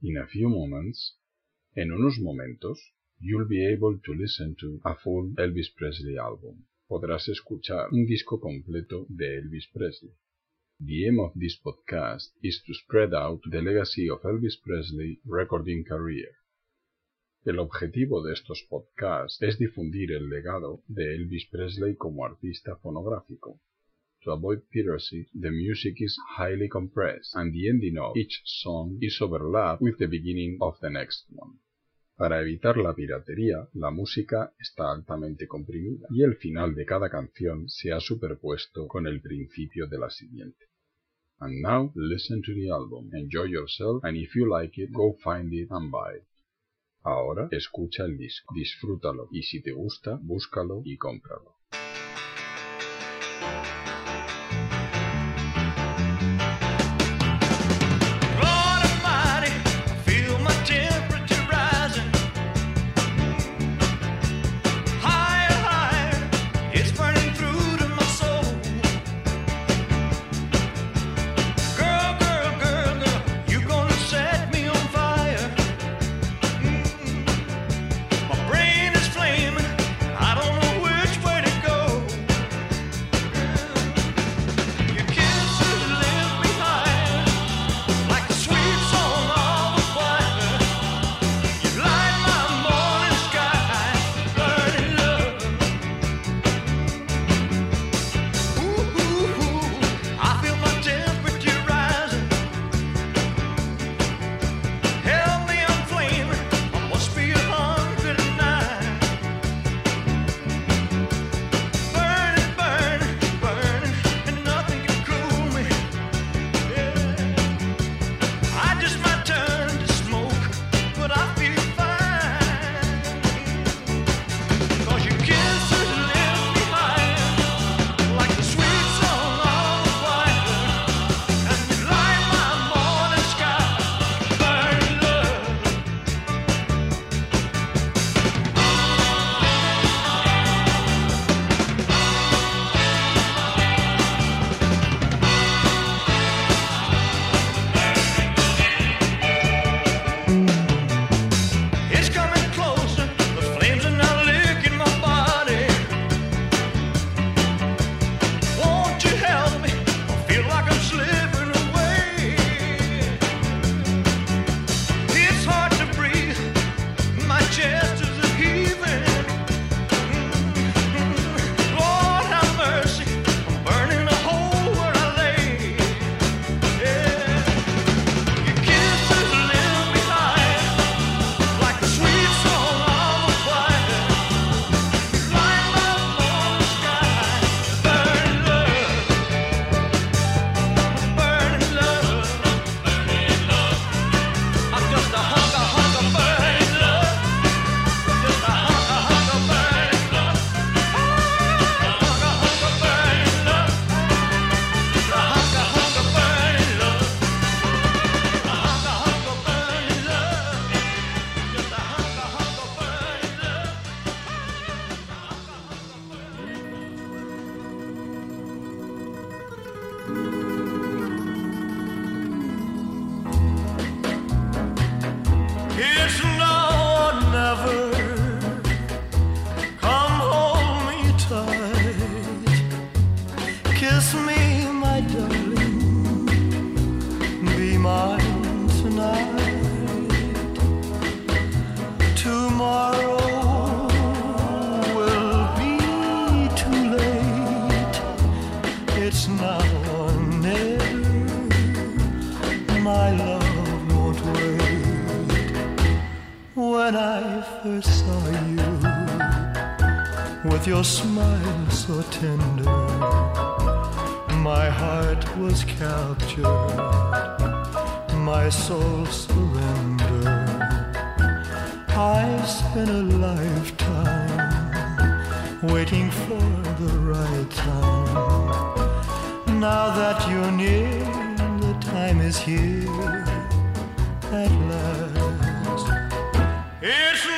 In a few moments, en unos momentos, you'll be able to listen to a full Elvis Presley album. Podrás escuchar un disco completo de Elvis Presley. The aim of this podcast is to spread out the legacy of Elvis Presley recording career. El objetivo de estos podcasts es difundir el legado de Elvis Presley como artista fonográfico. To avoid piracy, the music is highly compressed, and the ending of each song is overlapped with the beginning of the next one. Para evitar la piratería, la música está altamente comprimida y el final de cada canción se ha superpuesto con el principio de la siguiente. And now listen to the album, enjoy yourself, and if you like it, go find it and buy it. Ahora escucha el disco, disfrútalo y si te gusta, búscalo y cómpralo. Captured, my soul surrendered. I've spent a lifetime waiting for the right time. Now that you're near, the time is here at last. It's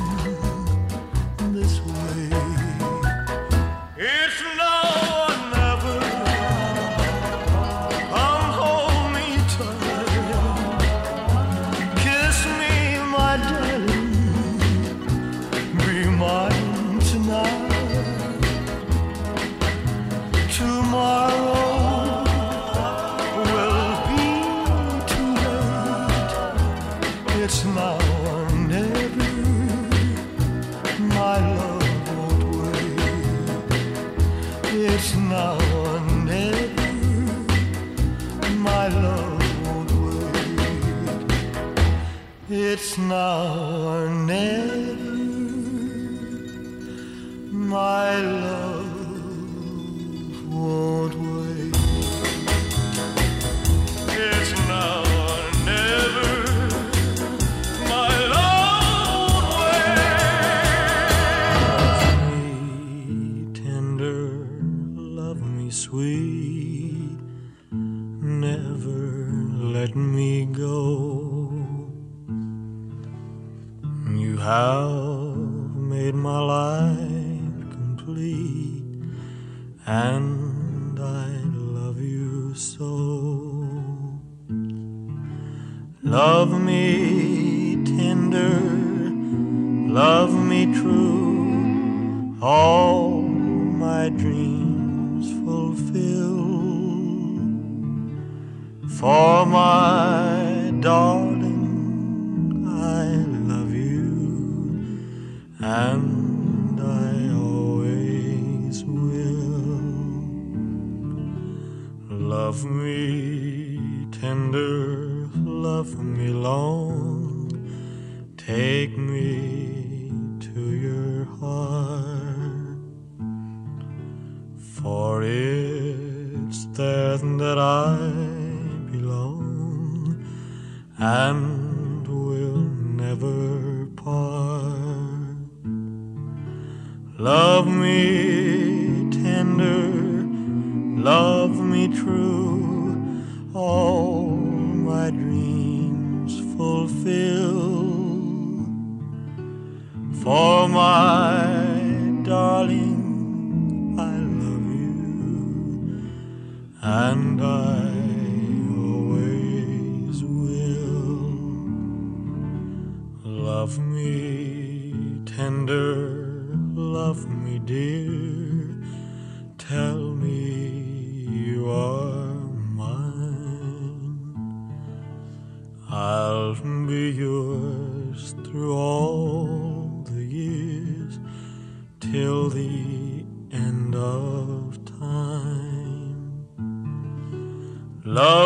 my darling, I love you, and I always will. Love me tender, love me long, take me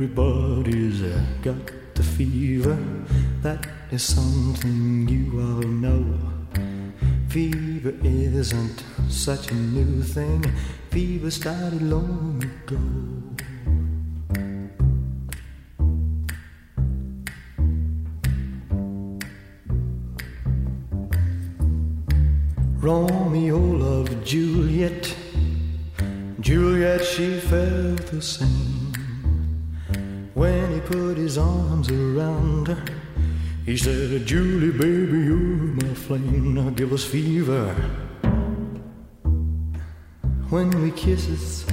Everybody's got the fever, that is something you all know. Fever isn't such a new thing, fever started long ago. Romeo loved Juliet. Juliet, she felt the same. When he put his arms around her, he said, Julie, baby, you're my flame. Now give us fever. When we kisses,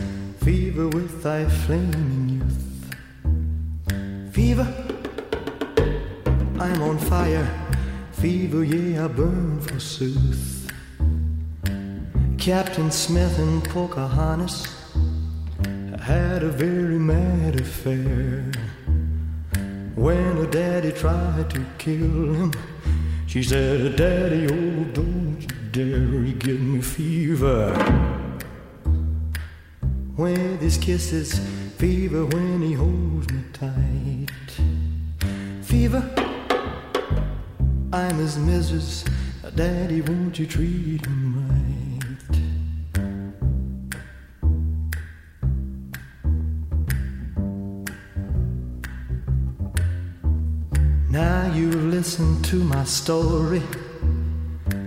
fever with thy flaming youth. Fever, I'm on fire. Fever, yeah, I burn forsooth. Captain Smith and Pocahontas had a very mad affair. When her daddy tried to kill him, she said, Daddy, oh, don't you dare give me fever. With his kisses, fever when he holds me tight. Fever, I'm his missus. Daddy, won't you treat him right? Listen to my story.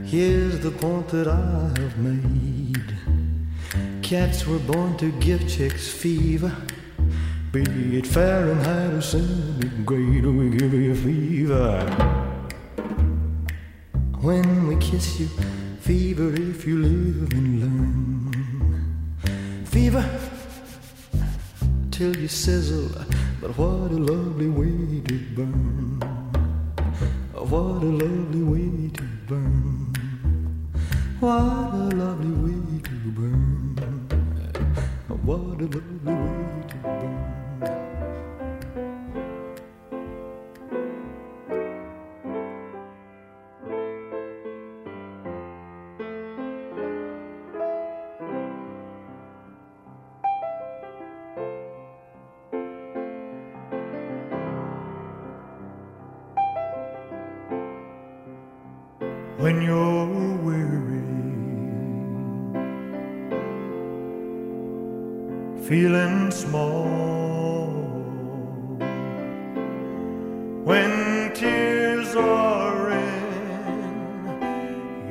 Here's the point that I have made. Cats were born to give chicks fever. Be it Fahrenheit or centigrade, we give you fever. When we kiss you, fever if you live and learn. Fever till you sizzle, but what a lovely way to burn. What a lovely way to burn. What a lovely way to burn. What a lovely way to burn.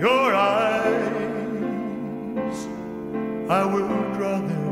Your eyes, I will draw them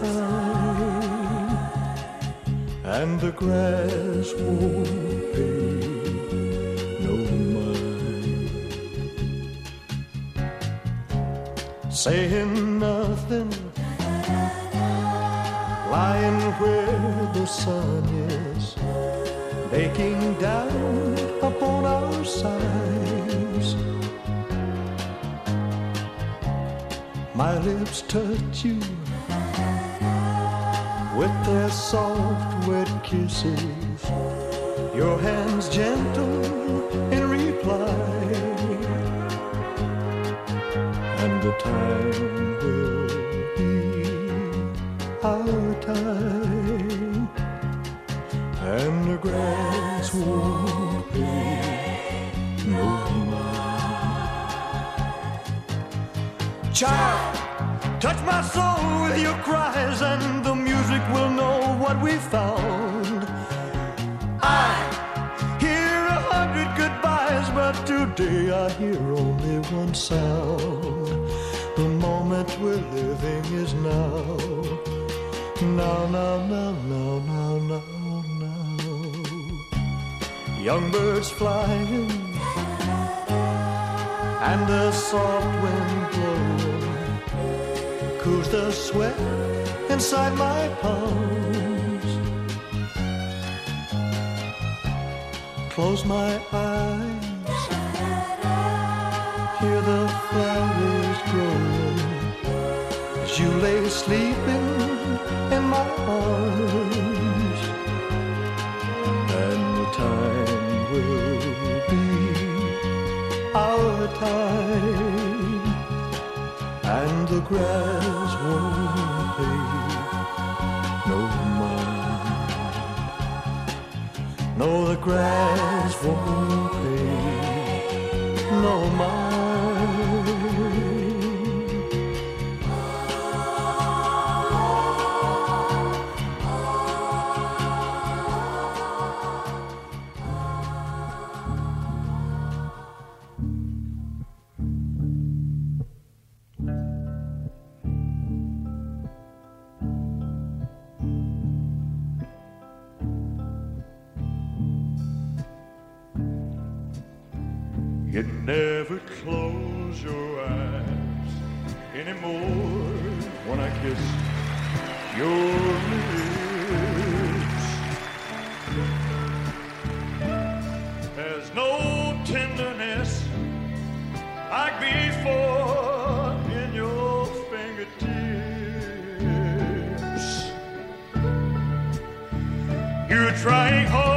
time, and the grass won't pay no mind. Saying nothing, lying where the sun is, baking down upon our sides. My lips touch you with their soft, wet kisses. Your hands gentle in reply, and the time will be our time, and the grass won't pay no mind. Child, touch my soul with your cries, and the music will know what we found. I hear a hundred goodbyes, but today I hear only one sound. The moment we're living is now. Now, now, now, now, now, now, now. Young birds flying and the soft wind blowing the sweat inside my palms. Close my eyes, hear the flowers growing as you lay sleeping in my arms, and the time will be our time, and the grass No, the grass won't trying hard oh.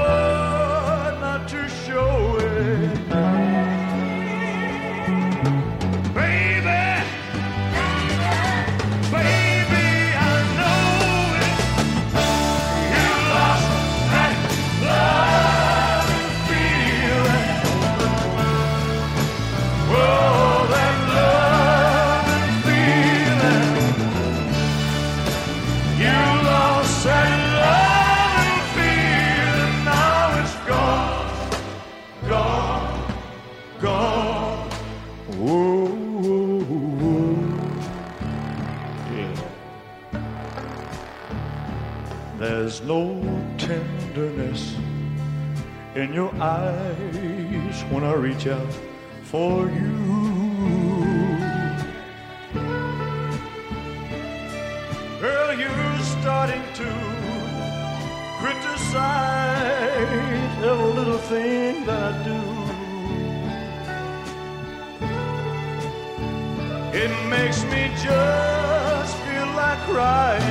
In your eyes when I reach out for you. Girl, you're starting to criticize every little thing that I do. It makes me just feel like crying.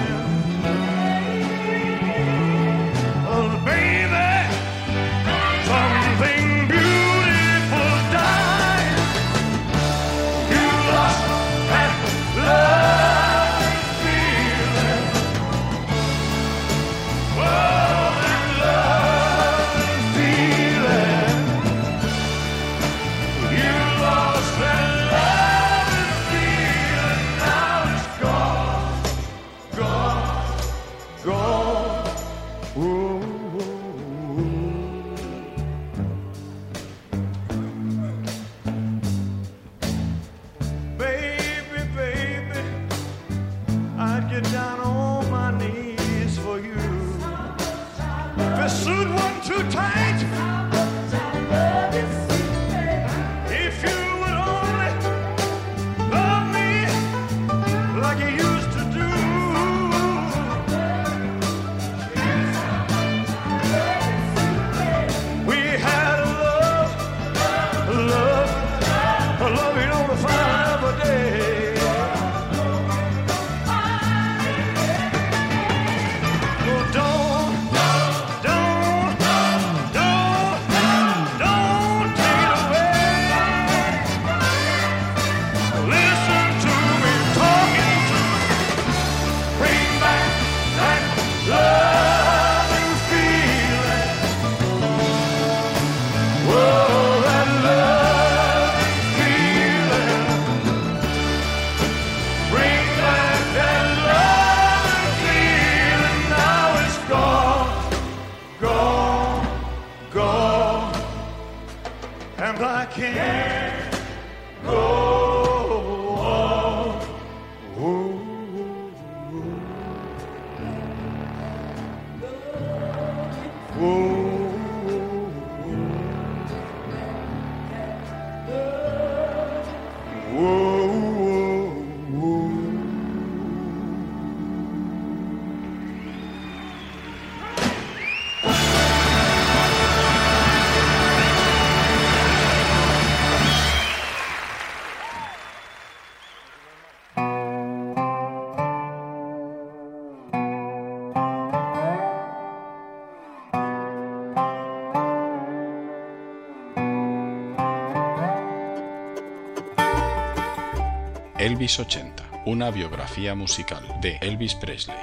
680, una biografía musical de Elvis Presley.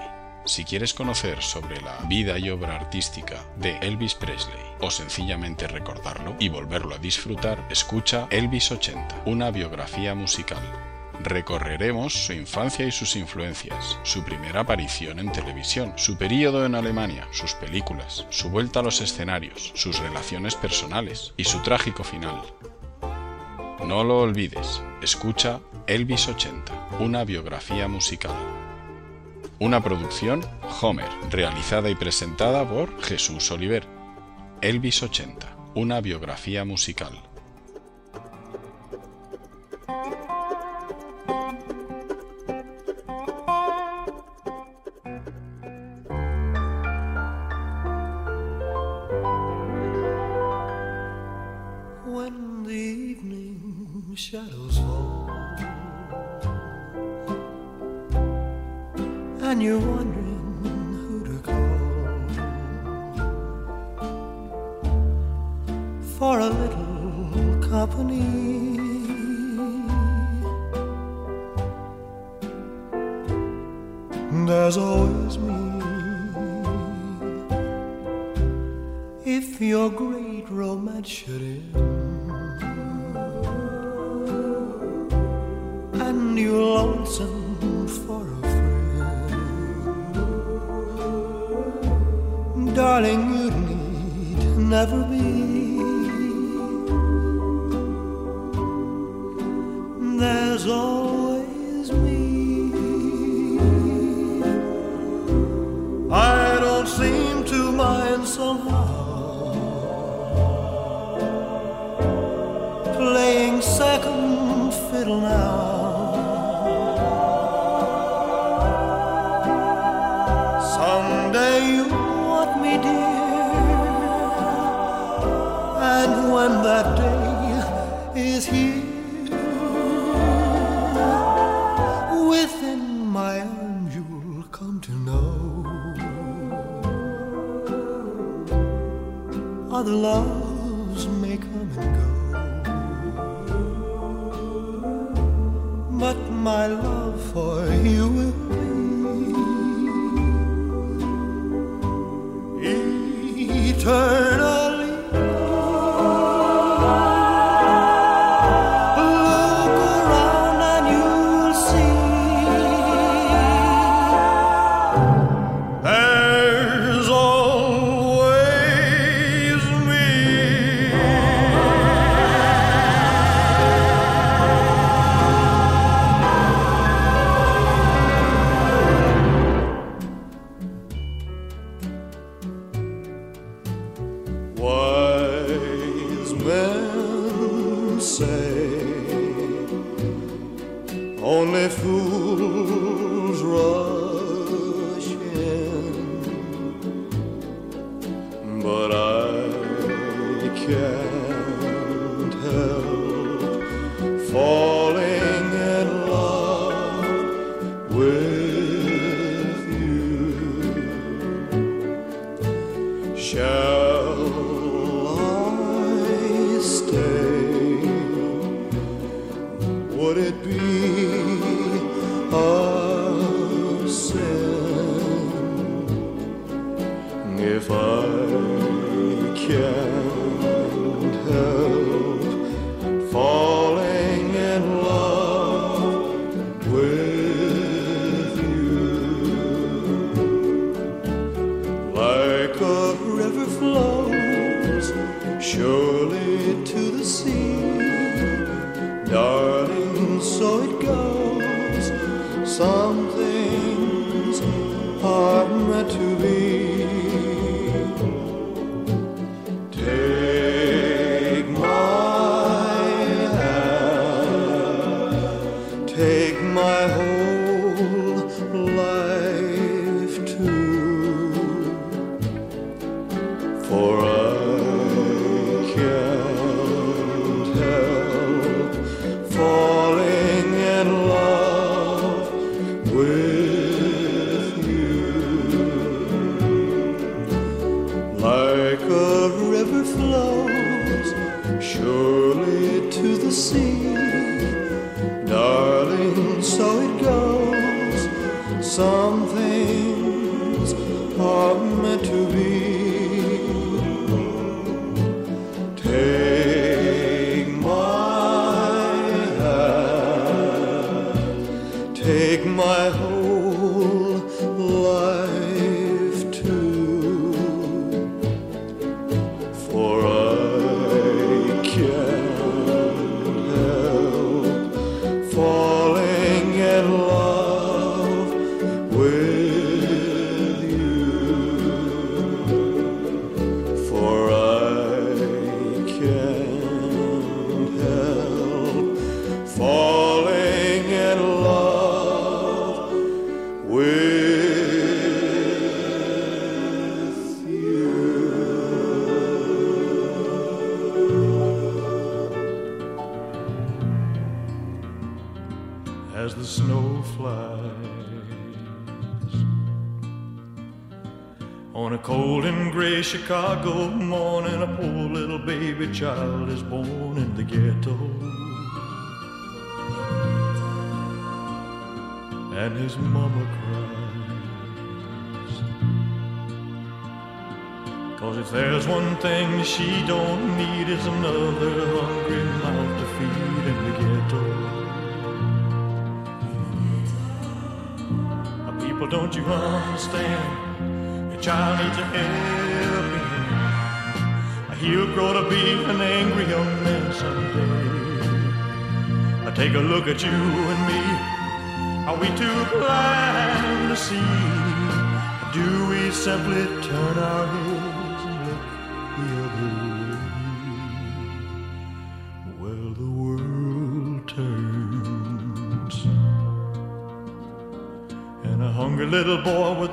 Si quieres conocer sobre la vida y obra artística de Elvis Presley o sencillamente recordarlo y volverlo a disfrutar, escucha Elvis 80, una biografía musical. Recorreremos su infancia y sus influencias, su primera aparición en televisión, su periodo en Alemania, sus películas, su vuelta a los escenarios, sus relaciones personales y su trágico final. No lo olvides, escucha Elvis 80, una biografía musical. Una producción Homer, realizada y presentada por Jesús Oliver. Elvis 80, una biografía musical. playing second fiddle now. Someday you want me, dear, and when that day is here. the love my love for the sea. Chicago morning, a poor little baby child is born in the ghetto. And his mama cries. Cause if there's one thing she don't need, is another hungry mouth to feed in the ghetto. Uh, People, don't you understand? Your child needs a helping hand. He'll grow to be an angry young man someday. Uh, Take a look at you and me. Are we too blind to see? Do we simply turn our heads and look the other way? Well, the world turns. And a hungry little boy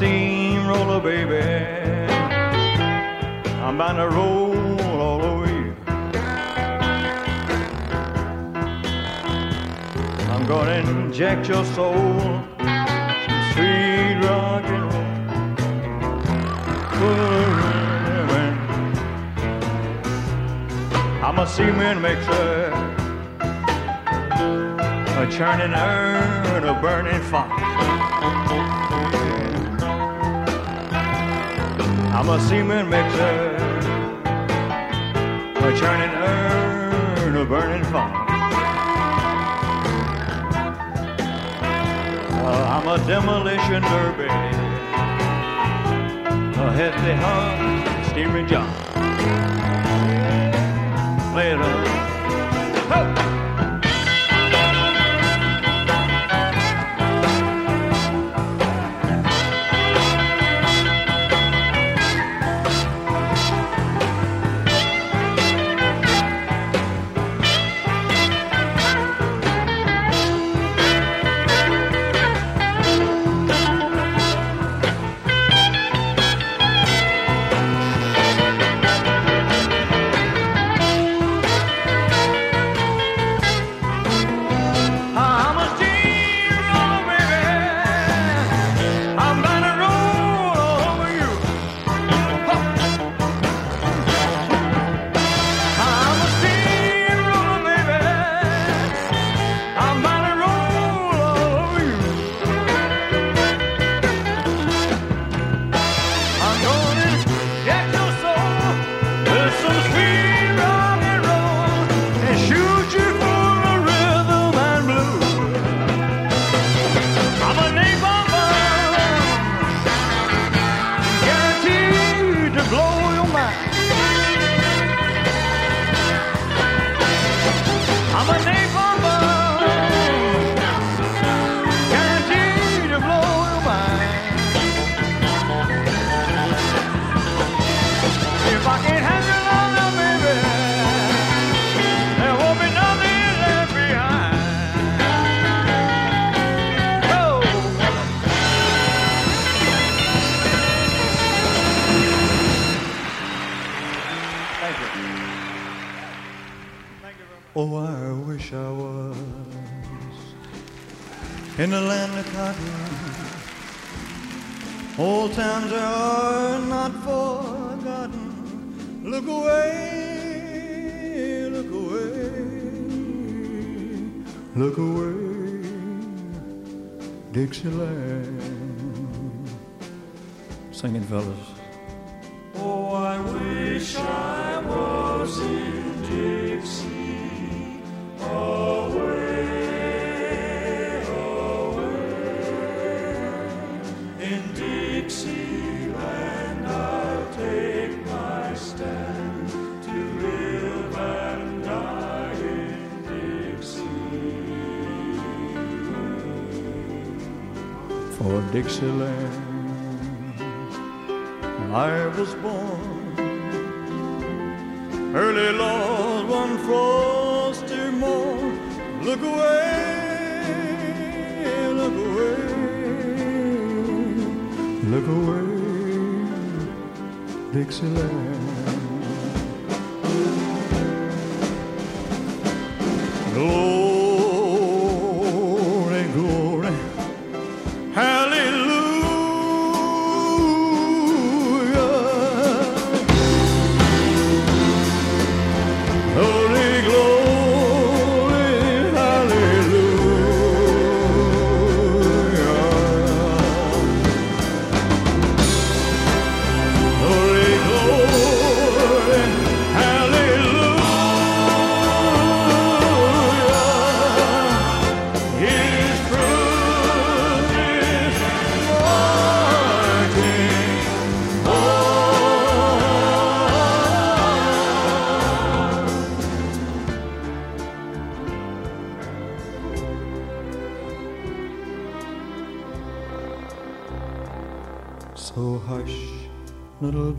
Steamroller, baby. I'm bound to roll all over you. I'm gonna inject your soul, some sweet rock and roll. I'm a cement mixer, a churning urn, a burning fire. A cement mixer, a churning urn, a burning fire. Uh, I'm a demolition derby, a hefty hug, steaming job. Play it up. Oh, I wish I was in the land of cotton. Old times are not forgotten. Look away, look away, look away, Dixieland. Singing fellas. Oh, I wish I was in For Dixieland I was born early Lord one frosty morn. Look away, look away, look away, Dixieland. Glory,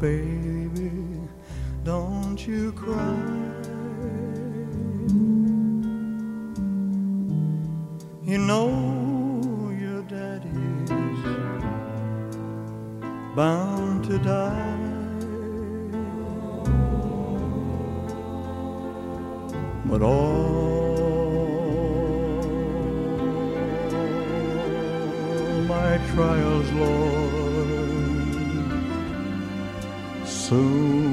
baby, don't you cry. You know your daddy's bound to die. But all my trials, Lord, soon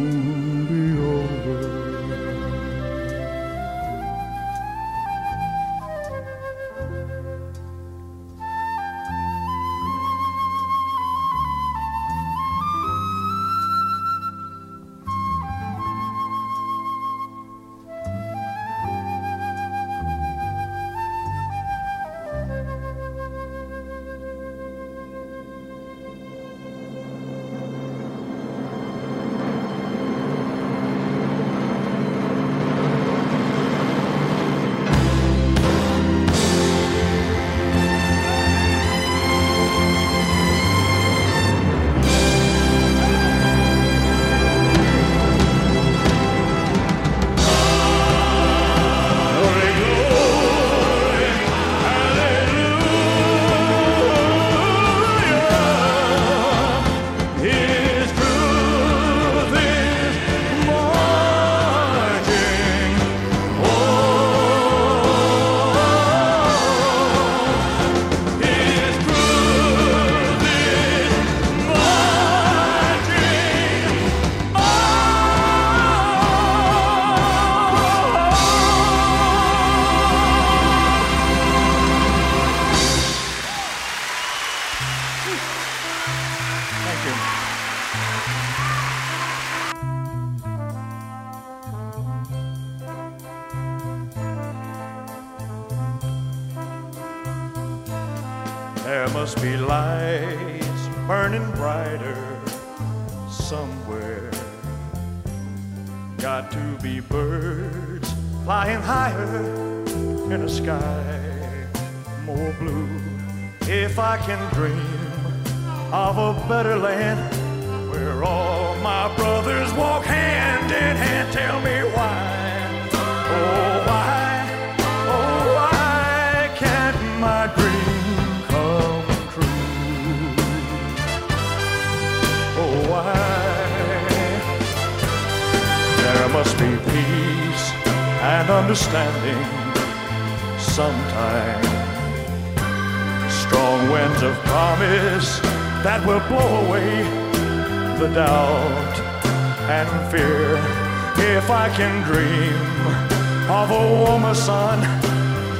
can dream of a warmer sun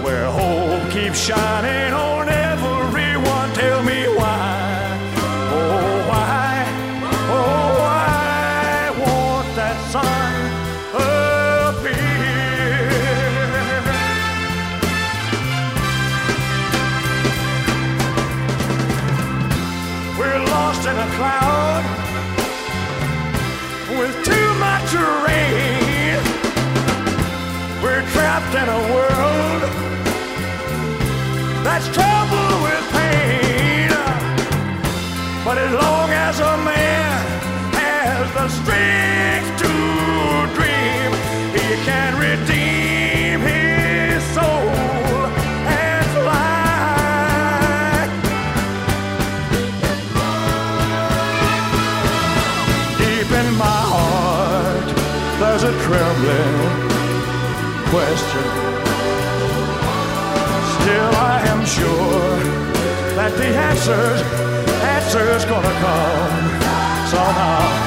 where hope keeps shining on answers, answers gonna come somehow.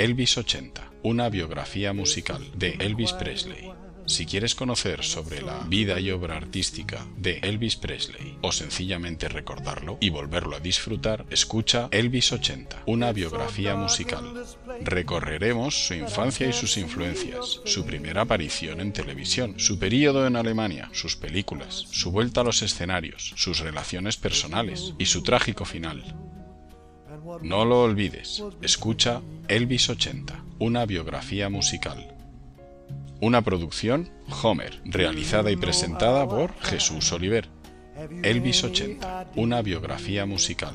Elvis 80, una biografía musical de Elvis Presley. Si quieres conocer sobre la vida y obra artística de Elvis Presley o sencillamente recordarlo y volverlo a disfrutar, escucha Elvis 80, una biografía musical. Recorreremos su infancia y sus influencias, su primera aparición en televisión, su periodo en Alemania, sus películas, su vuelta a los escenarios, sus relaciones personales y su trágico final. No lo olvides, escucha Elvis 80, una biografía musical. Una producción Homer, realizada y presentada por Jesús Oliver. Elvis 80, una biografía musical.